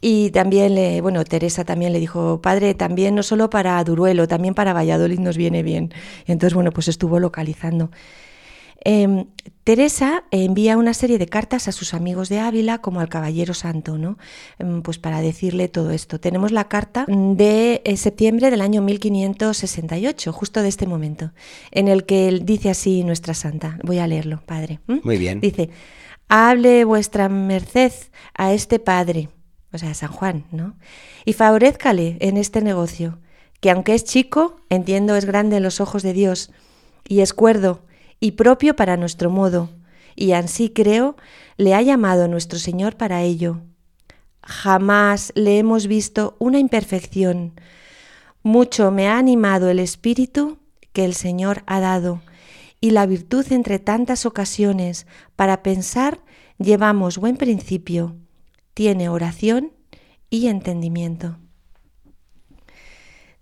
Speaker 7: y también, le, bueno, Teresa también le dijo, padre, también no solo para Duruelo, también para Valladolid nos viene bien. Y entonces, bueno, pues estuvo localizando. Eh, Teresa envía una serie de cartas a sus amigos de Ávila como al Caballero Santo, ¿no? Eh, pues para decirle todo esto. Tenemos la carta de eh, septiembre del año 1568, justo de este momento, en el que dice así nuestra santa. Voy a leerlo, padre.
Speaker 1: ¿Mm? Muy bien.
Speaker 7: Dice, hable vuestra merced a este padre, o sea, San Juan, ¿no? Y favorezcale en este negocio, que aunque es chico, entiendo es grande en los ojos de Dios, y es cuerdo, y propio para nuestro modo, y ansí creo le ha llamado nuestro Señor para ello. Jamás le hemos visto una imperfección. Mucho me ha animado el espíritu que el Señor ha dado, y la virtud entre tantas ocasiones para pensar llevamos buen principio, tiene oración y entendimiento.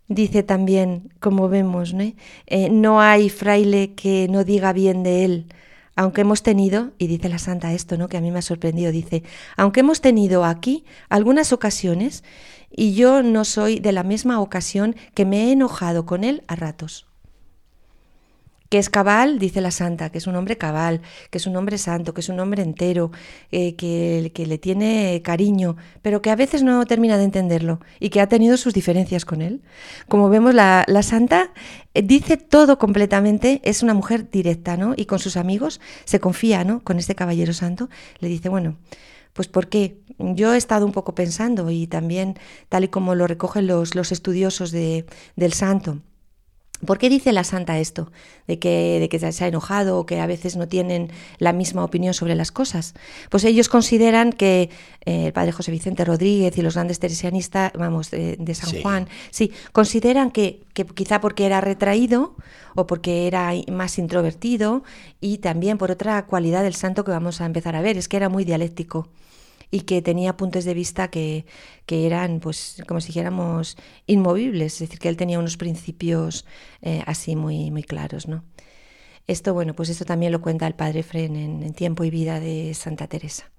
Speaker 7: Dice también, como vemos, ¿no? Eh, no hay fraile que no diga bien de él. aunque hemos tenido, y dice la santa esto, ¿no? que a mí me ha sorprendido, dice, aunque hemos tenido aquí algunas ocasiones y yo no soy de la misma ocasión que me he enojado con él a ratos que es cabal, dice la santa, que es un hombre cabal, que es un hombre santo, que es un hombre entero, eh, que, le tiene cariño, pero que a veces no termina de entenderlo y que ha tenido sus diferencias con él. Como vemos, la, la santa eh, dice todo completamente, es una mujer directa, ¿no? Y con sus amigos se confía, ¿no? Con este caballero santo, le dice, bueno, pues ¿por qué? Yo he estado un poco pensando y también tal y como lo recogen los, los estudiosos de, del santo, ¿Por qué dice la santa esto? De que, de que se ha enojado o que a veces no tienen la misma opinión sobre las cosas. Pues ellos consideran que eh, el padre José Vicente Rodríguez y los grandes teresianistas, vamos, de, San Juan, sí, consideran que, que, quizá porque era retraído o porque era más introvertido y también por otra cualidad del santo que vamos a empezar a ver, es que era muy dialéctico y que tenía puntos de vista que, que eran, pues, como si dijéramos, inmovibles, es decir, que él tenía unos principios eh, así muy, muy claros, ¿no? Esto, bueno, pues esto también lo cuenta el padre Fren en Tiempo y Vida de Santa Teresa.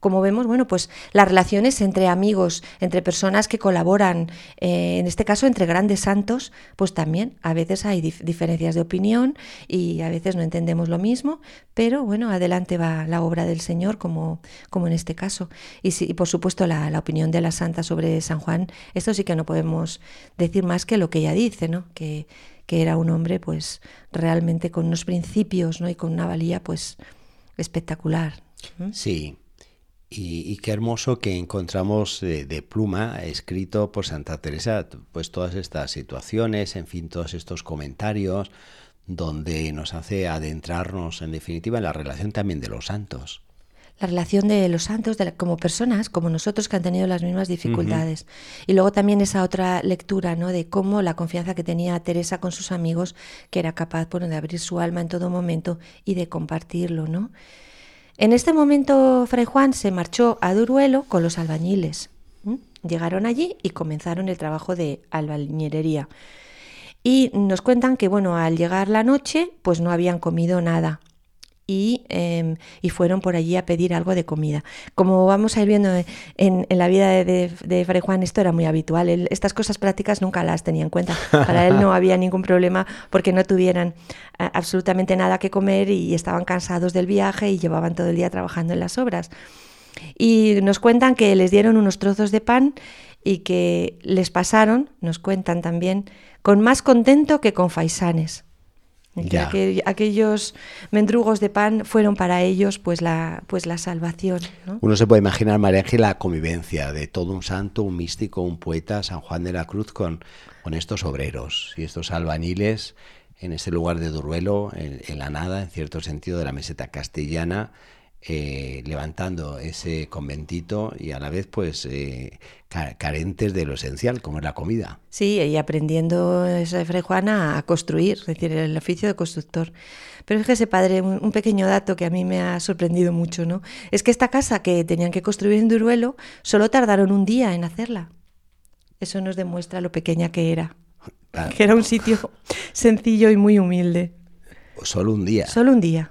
Speaker 7: Como vemos, bueno, pues las relaciones entre amigos, entre personas que colaboran, eh, en este caso entre grandes santos, pues también a veces hay diferencias de opinión y a veces no entendemos lo mismo, pero bueno, adelante va la obra del Señor como, como en este caso. Y, y por supuesto la, la, opinión de la santa sobre San Juan, esto sí que no podemos decir más que lo que ella dice, ¿no? Que, que era un hombre pues realmente con unos principios ¿no? y con una valía pues espectacular.
Speaker 1: Sí, y, qué hermoso que encontramos de, pluma escrito por Santa Teresa, pues todas estas situaciones, en fin, todos estos comentarios, donde nos hace adentrarnos en definitiva en la relación también de los santos.
Speaker 7: La relación de los santos como personas, como nosotros que han tenido las mismas dificultades. Y luego también esa otra lectura ¿no? de cómo la confianza que tenía Teresa con sus amigos, que era capaz bueno, de abrir su alma en todo momento y de compartirlo, ¿no? En este momento Fray Juan se marchó a Duruelo con los albañiles. Llegaron allí y comenzaron el trabajo de albañilería. Y nos cuentan que, bueno, al llegar la noche, pues no habían comido nada y, em, y, fueron por allí a pedir algo de comida. Como vamos a ir viendo en, la vida de, Fray Juan, esto era muy habitual. estas cosas prácticas nunca las tenía en cuenta. Para él no había ningún problema porque no tuvieran absolutamente nada que comer y estaban cansados del viaje y llevaban todo el día trabajando en las obras. Y nos cuentan que les dieron unos trozos de pan y que les pasaron, nos cuentan también, con más contento que con faisanes aquellos mendrugos de pan fueron para ellos pues la, pues la salvación.
Speaker 1: Uno se puede imaginar, María Ángel, la convivencia de todo un santo, un místico, un poeta, San Juan de la Cruz, con, con estos obreros y estos albañiles en ese lugar de Duruelo, en la nada, en cierto sentido, de la meseta castellana, eh, levantando ese conventito y a la vez pues eh, carentes de lo esencial, como es la comida.
Speaker 7: Sí, y aprendiendo esa Fray Juana a construir, es decir, el oficio de constructor. Pero fíjese, padre, un, pequeño dato que a mí me ha sorprendido mucho, ¿no? Es que esta casa que tenían que construir en Duruelo solo tardaron un día en hacerla. Eso nos demuestra lo pequeña que era. Que era un sitio sencillo y muy humilde.
Speaker 1: Solo un día.
Speaker 7: Solo un día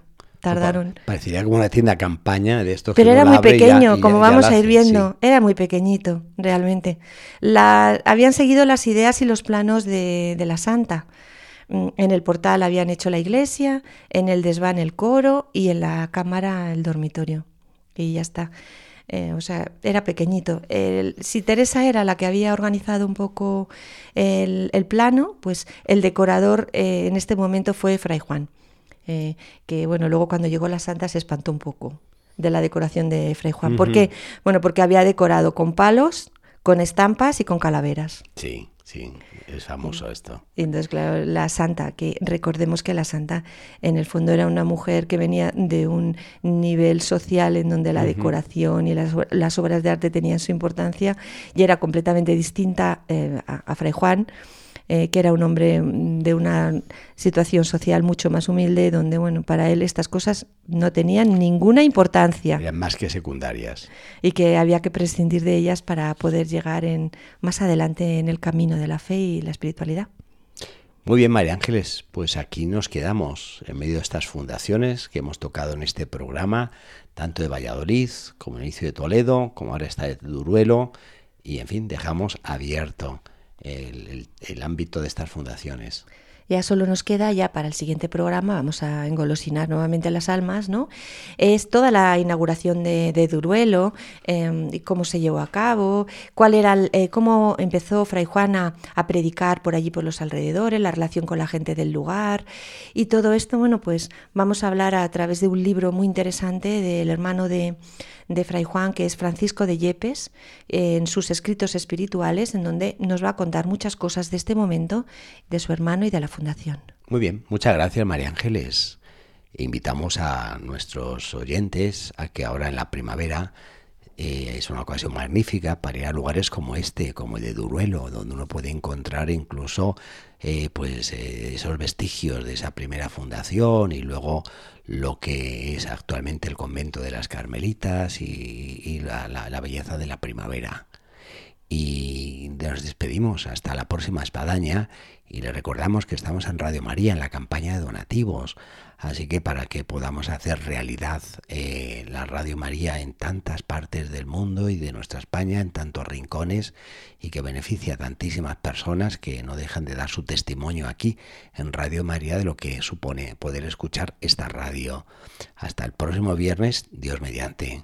Speaker 7: tardaron.
Speaker 1: Parecería como una tienda campaña de estos.
Speaker 7: Pero era muy pequeño, como vamos a ir viendo. Era muy pequeñito, realmente. La, habían seguido las ideas y los planos de, de, la santa. Mm, en el portal habían hecho la iglesia, en el desván el coro y en la cámara el dormitorio. Y ya está. Eh, o sea, era pequeñito. si Teresa era la que había organizado un poco el, el plano, pues el decorador eh, en este momento fue Fray Juan. Eh, que bueno, luego cuando llegó la santa se espantó un poco de la decoración de Fray Juan. ¿Por qué? Bueno, porque había decorado con palos, con estampas y con calaveras.
Speaker 1: Sí, sí, es famoso esto.
Speaker 7: Y entonces, claro, la santa, que recordemos que la santa en el fondo era una mujer que venía de un nivel social en donde la decoración y las, obras de arte tenían su importancia y era completamente distinta eh, a Fray Juan eh, que era un hombre mm, de una situación social mucho más humilde, donde bueno, para él estas cosas no tenían ninguna importancia.
Speaker 1: Eran más que secundarias.
Speaker 7: Y que había que prescindir de ellas para poder llegar en, más adelante en el camino de la fe y la espiritualidad.
Speaker 1: Muy bien, María Ángeles, pues aquí nos quedamos en medio de estas fundaciones que hemos tocado en este programa, tanto de Valladolid como el inicio de Toledo, como ahora está de Duruelo, y en fin, dejamos abierto el, el ámbito de estas fundaciones.
Speaker 7: Ya solo nos queda ya para el siguiente programa, vamos a engolosinar nuevamente las almas, ¿no? Es toda la inauguración de, Duruelo, em, y cómo se llevó a cabo, cuál era, eh, cómo empezó Fray Juana a predicar por allí por los alrededores, la relación con la gente del lugar y todo esto, bueno, pues vamos a hablar a través de un libro muy interesante del hermano de, de Fray Juan, que es Francisco de Yepes, en sus escritos espirituales, en donde nos va a contar muchas cosas de este momento, de su hermano y de la fundación.
Speaker 1: Muy bien, muchas gracias María Ángeles. Invitamos a nuestros oyentes a que ahora en la primavera eh, es una ocasión magnífica para ir a lugares como este, como el de Duruelo, donde uno puede encontrar incluso eh, pues eh, esos vestigios de esa primera fundación y luego lo que es actualmente el convento de las Carmelitas y, la, belleza de la primavera. Y nos despedimos hasta la próxima espadaña y le recordamos que estamos en Radio María en la campaña de donativos. Así que para que podamos hacer realidad eh, la Radio María en tantas partes del mundo y de nuestra España, en tantos rincones, y que beneficia a tantísimas personas que no dejan de dar su testimonio aquí en Radio María de lo que supone poder escuchar esta radio. Hasta el próximo viernes, Dios mediante.